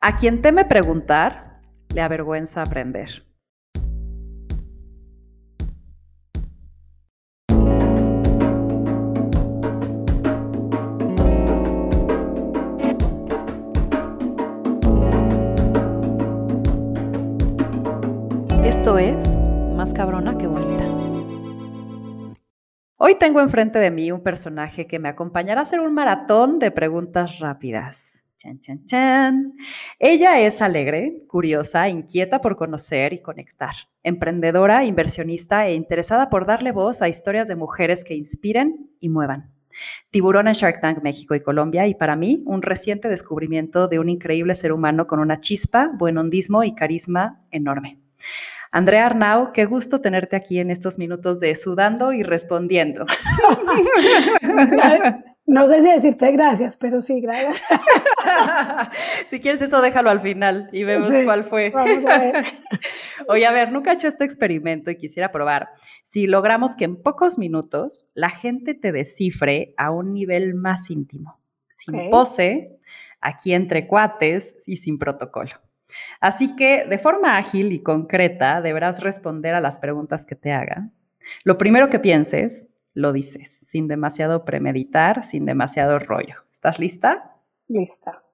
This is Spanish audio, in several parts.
A quien teme preguntar, le avergüenza aprender. Esto es Más cabrona que bonita. Hoy tengo enfrente de mí un personaje que me acompañará a hacer un maratón de preguntas rápidas. Chan, chan, chan. Ella es alegre, curiosa, inquieta por conocer y conectar, emprendedora, inversionista e interesada por darle voz a historias de mujeres que inspiren y muevan. Tiburón en Shark Tank México y Colombia y para mí un reciente descubrimiento de un increíble ser humano con una chispa, buen hondismo y carisma enorme. Andrea Arnau, qué gusto tenerte aquí en estos minutos de sudando y respondiendo. No sé si decirte gracias, pero sí, gracias. si quieres eso, déjalo al final y vemos cuál fue. Vamos a ver. Oye, a ver, nunca he hecho este experimento y quisiera probar. Si logramos que en pocos minutos la gente te descifre a un nivel más íntimo, sin pose, aquí entre cuates y sin protocolo. Así que de forma ágil y concreta deberás responder a las preguntas que te haga. Lo primero que pienses, lo dices, sin demasiado premeditar, sin demasiado rollo. ¿Estás lista? Lista.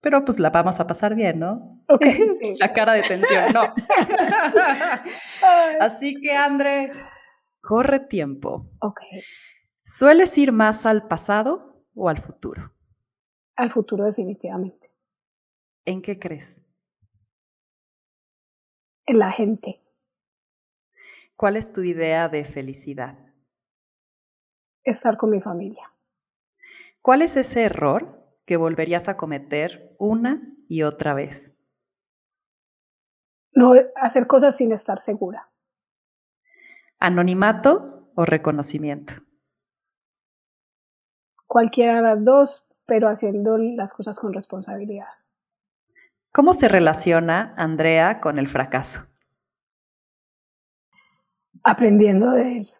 Pero pues la vamos a pasar bien, ¿no? Ok. la cara de tensión, no. Así que, André, corre tiempo. Ok. ¿Sueles ir más al pasado o al futuro? Al futuro, definitivamente. ¿En qué crees? En la gente. ¿Cuál es tu idea de felicidad? Estar con mi familia. ¿Cuál es ese error que volverías a cometer una y otra vez? No hacer cosas sin estar segura. ¿Anonimato o reconocimiento? Cualquiera de las dos, pero haciendo las cosas con responsabilidad. ¿Cómo se relaciona Andrea con el fracaso? Aprendiendo de él.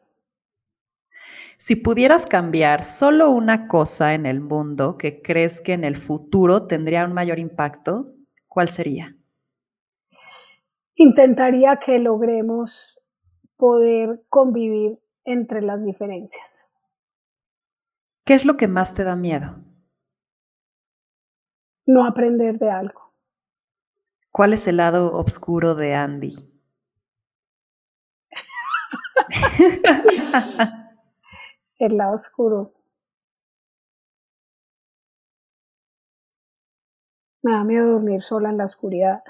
Si pudieras cambiar solo una cosa en el mundo que crees que en el futuro tendría un mayor impacto, ¿cuál sería? Intentaría que logremos poder convivir entre las diferencias. ¿Qué es lo que más te da miedo? No aprender de algo. ¿Cuál es el lado oscuro de Andy? el lado oscuro. Me da miedo dormir sola en la oscuridad.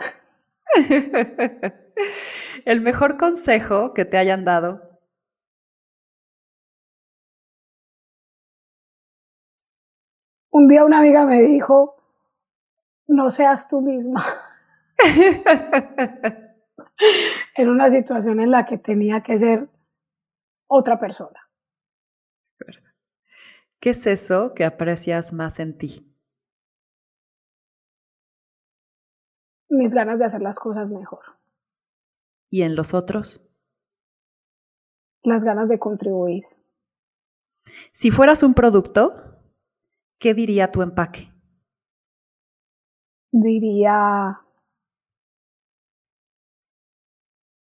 el mejor consejo que te hayan dado. Un día una amiga me dijo, no seas tú misma. en una situación en la que tenía que ser otra persona. ¿Qué es eso que aprecias más en ti? Mis ganas de hacer las cosas mejor. ¿Y en los otros? Las ganas de contribuir. Si fueras un producto, ¿qué diría tu empaque? Diría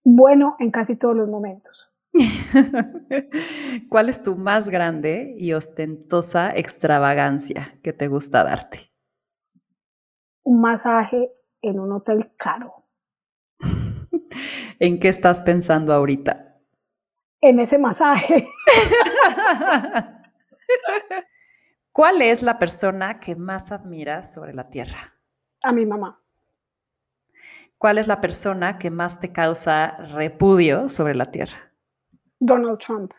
bueno en casi todos los momentos. ¿Cuál es tu más grande y ostentosa extravagancia que te gusta darte? Un masaje en un hotel caro. ¿En qué estás pensando ahorita? En ese masaje. ¿Cuál es la persona que más admiras sobre la Tierra? A mi mamá. ¿Cuál es la persona que más te causa repudio sobre la Tierra? Donald Trump.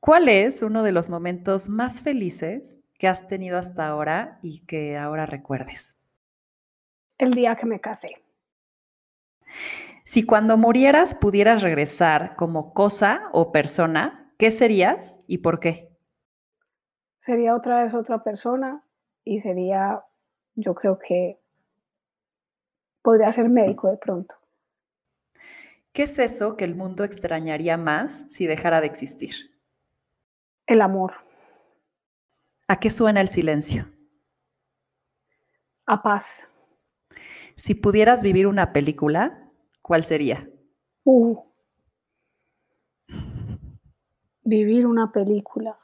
¿Cuál es uno de los momentos más felices que has tenido hasta ahora y que ahora recuerdes? El día que me casé. Si cuando murieras pudieras regresar como cosa o persona, ¿qué serías y por qué? Sería otra vez otra persona y sería, yo creo que podría ser médico de pronto. ¿Qué es eso que el mundo extrañaría más si dejara de existir? El amor. ¿A qué suena el silencio? A paz. Si pudieras vivir una película, ¿cuál sería? Uh. Vivir una película.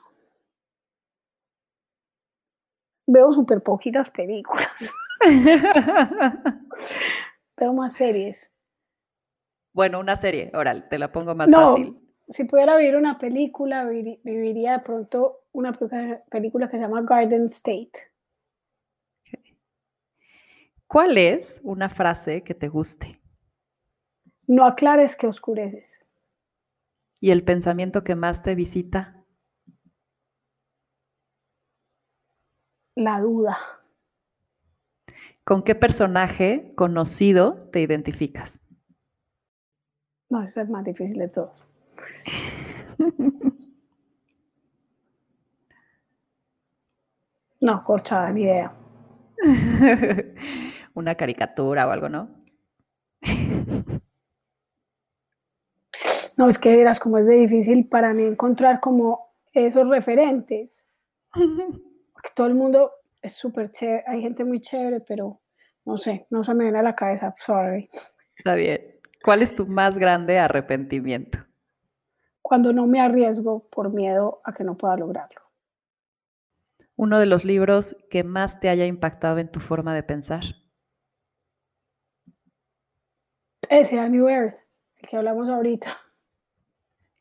Veo súper poquitas películas. Veo más series. Bueno, una serie, oral, te la pongo más No, fácil. si pudiera vivir una película, vivir- viviría de pronto una película película que se llama Garden State. ¿Cuál es una frase que te guste No aclares que oscureces. y el pensamiento que más te visita? La duda. ¿Con qué personaje conocido te identificas? No, eso es el más difícil de todos. No, corchada, ni idea. una caricatura o algo, ¿no? No, es que verás como es de difícil para mí encontrar como esos referentes. Porque todo el mundo es súper chévere, hay gente muy chévere, pero no sé, no se me viene a la cabeza, sorry. Está bien. ¿Cuál es tu más grande arrepentimiento? Cuando no me arriesgo por miedo a que no pueda lograrlo. Uno de los libros que más te haya impactado en tu forma de pensar. Ese, A New Earth, el que hablamos ahorita.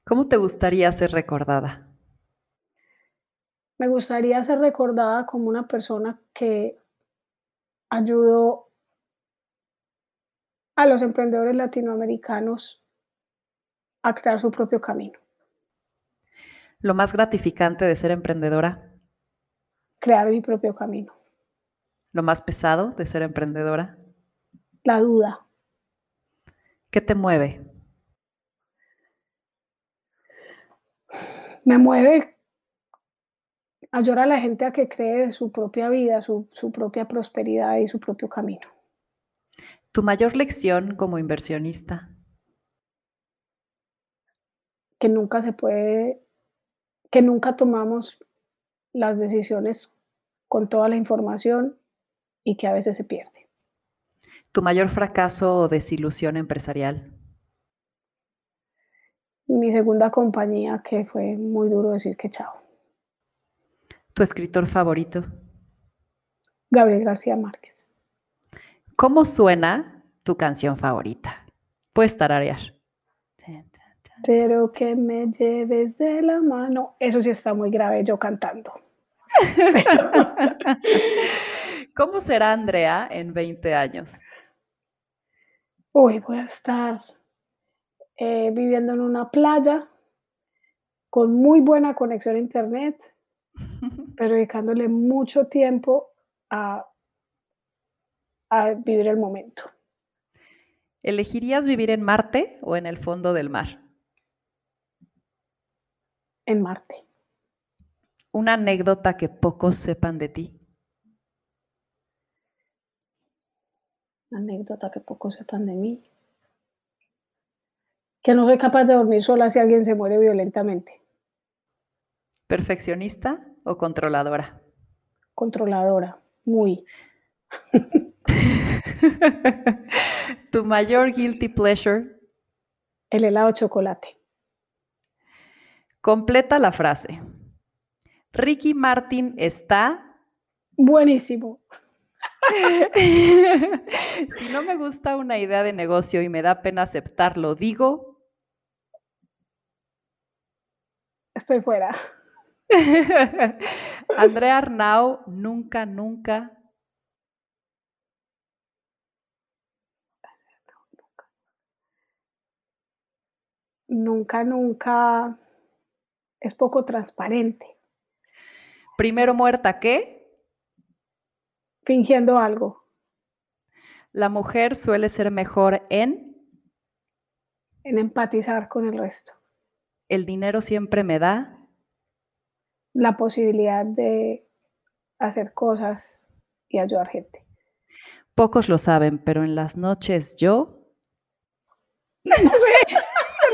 ¿Cómo te gustaría ser recordada? Me gustaría ser recordada como una persona que ayudó a los emprendedores latinoamericanos a crear su propio camino, Lo más gratificante de ser emprendedora, crear mi propio camino. lo más pesado de ser emprendedora. La duda, ¿Qué te mueve? me mueve a ayudar a la gente a que cree su propia vida, su, su propia prosperidad y su propio camino. Tu mayor lección como inversionista. Que nunca se puede, que nunca tomamos las decisiones con toda la información y que a veces se pierde. Tu mayor fracaso o desilusión empresarial. Mi segunda compañía que fue muy duro decir que chao. Tu escritor favorito. Gabriel García Márquez. ¿Cómo suena tu canción favorita? Puedes tararear. Pero que me lleves de la mano. Eso sí está muy grave yo cantando. ¿Cómo será Andrea en 20 años? Uy, voy a estar eh, viviendo en una playa con muy buena conexión a internet, pero dedicándole mucho tiempo a, a vivir el momento. ¿Elegirías vivir en Marte o en el fondo del mar? en Marte. Una anécdota que pocos sepan de ti. Una anécdota que pocos sepan de mí. Que no soy capaz de dormir sola si alguien se muere violentamente. ¿Perfeccionista o controladora? Controladora, muy. tu mayor guilty pleasure. El helado chocolate. Completa la frase. Ricky Martin está. Buenísimo. si no me gusta una idea de negocio y me da pena aceptarlo, digo. Estoy fuera. Andrea Arnau nunca, nunca. Nunca, nunca es poco transparente. Primero muerta que. Fingiendo algo. La mujer suele ser mejor en. En empatizar con el resto. El dinero siempre me da. La posibilidad de hacer cosas y ayudar gente. Pocos lo saben, pero en las noches yo. No sé,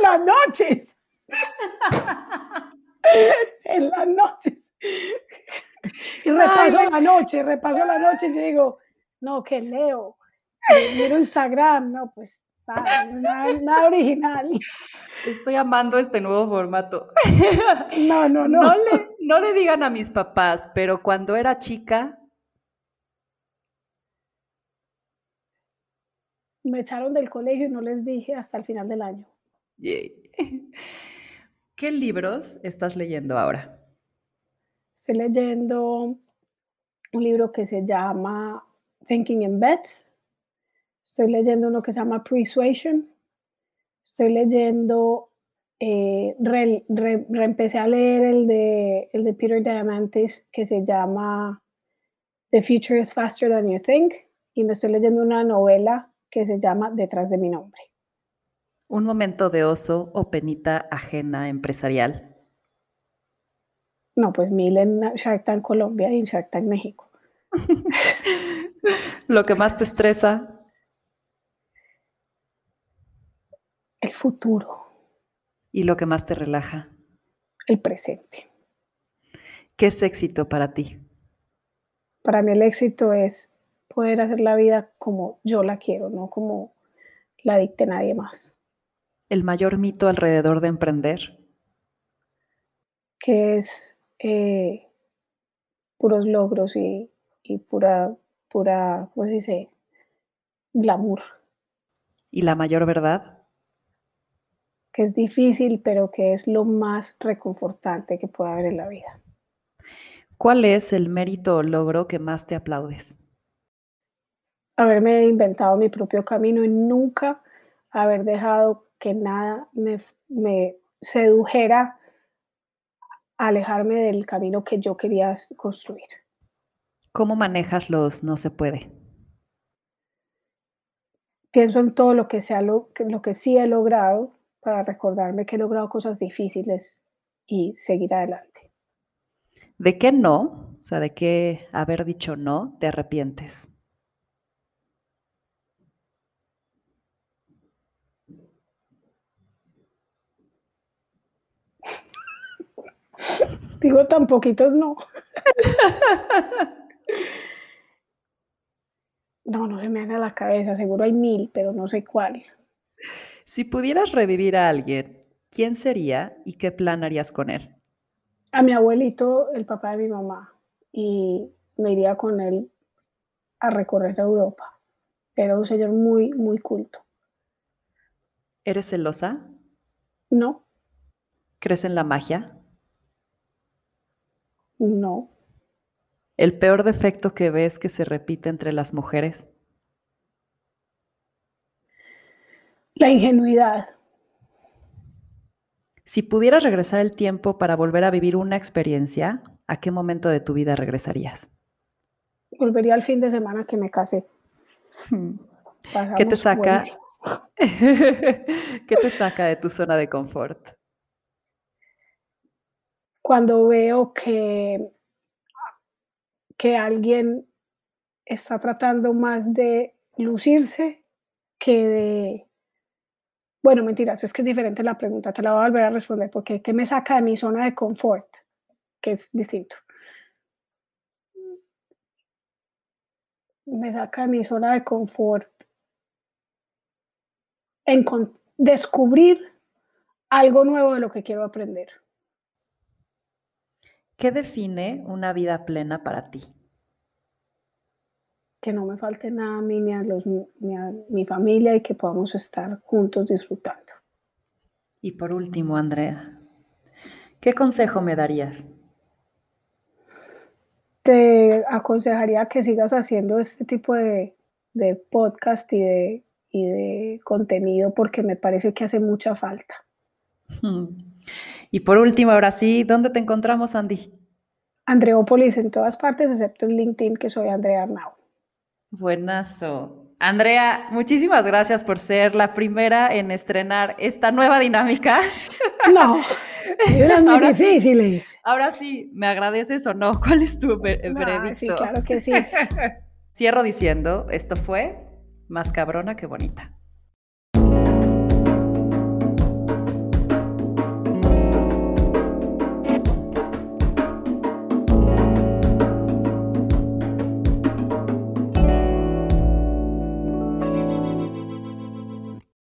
las noches. en las noches. Y repaso Ay, la noche, repaso la noche y yo digo, no, que leo, miro Instagram, no, pues nada, original. Estoy amando este nuevo formato. No, no, no. No le, no le digan a mis papás, pero cuando era chica... Me echaron del colegio y no les dije hasta el final del año. ¿Qué libros estás leyendo ahora? Estoy leyendo un libro que se llama Thinking in Bets. Estoy leyendo uno que se llama Persuasion. Estoy leyendo, eh, reempecé a leer el de, el de Peter Diamandis que se llama The Future is Faster Than You Think. Y me estoy leyendo una novela que se llama Detrás de mi nombre. Un momento de oso o penita ajena empresarial. No, pues mil en Shark Tank Colombia y en Shark Tank México. Lo que más te estresa. El futuro. ¿Y lo que más te relaja? El presente. ¿Qué es éxito para ti? Para mí el éxito es poder hacer la vida como yo la quiero, no como la dicte nadie más. ¿El mayor mito alrededor de emprender? Que es eh, puros logros y, pura, pura, ¿cómo se dice? Glamour. ¿Y la mayor verdad? Que es difícil, pero que es lo más reconfortante que puede haber en la vida. ¿Cuál es el mérito o logro que más te aplaudes? Haberme inventado mi propio camino y nunca haber dejado que nada me, me sedujera alejarme del camino que yo quería construir. ¿Cómo manejas los no se puede? Pienso en todo lo que, sea lo, lo que sí he logrado para recordarme que he logrado cosas difíciles y seguir adelante. ¿De qué no? O sea, ¿de qué haber dicho no te arrepientes? Digo, tan poquitos no. No, no se me haga la cabeza, seguro hay mil, pero no sé cuál. Si pudieras revivir a alguien, ¿quién sería y qué plan harías con él? A mi abuelito, el papá de mi mamá, y me iría con él a recorrer Europa. Era un señor muy, muy culto. ¿Eres celosa? No. ¿Crees en la magia? No. ¿El peor defecto que ves que se repite entre las mujeres? La ingenuidad. Si pudieras regresar el tiempo para volver a vivir una experiencia, ¿a qué momento de tu vida regresarías? Volvería al fin de semana que me casé. ¿Qué te saca? ¿Qué te saca de tu zona de confort? Cuando veo que, que alguien está tratando más de lucirse que de... Bueno, mentiras, es que es diferente la pregunta, te la voy a volver a responder, porque ¿qué me saca de mi zona de confort? Que es distinto. Me saca de mi zona de confort descubrir algo nuevo de lo que quiero aprender. ¿Qué define una vida plena para ti? Que no me falte nada a mí ni a, los, mi familia y que podamos estar juntos disfrutando. Y por último, Andrea, ¿qué consejo me darías? Te aconsejaría que sigas haciendo este tipo de, podcast y de, y de contenido porque me parece que hace mucha falta. Y por último, ahora sí, ¿dónde te encontramos, Andy? Andreópolis en todas partes, excepto en LinkedIn, que soy Andrea Arnau. Buenazo. Andrea, muchísimas gracias por ser la primera en estrenar esta nueva dinámica. No, eran muy difíciles. ahora sí, ¿me agradeces o no? ¿Cuál es tu veredicto? sí, claro que sí. Cierro diciendo, esto fue más cabrona que bonita.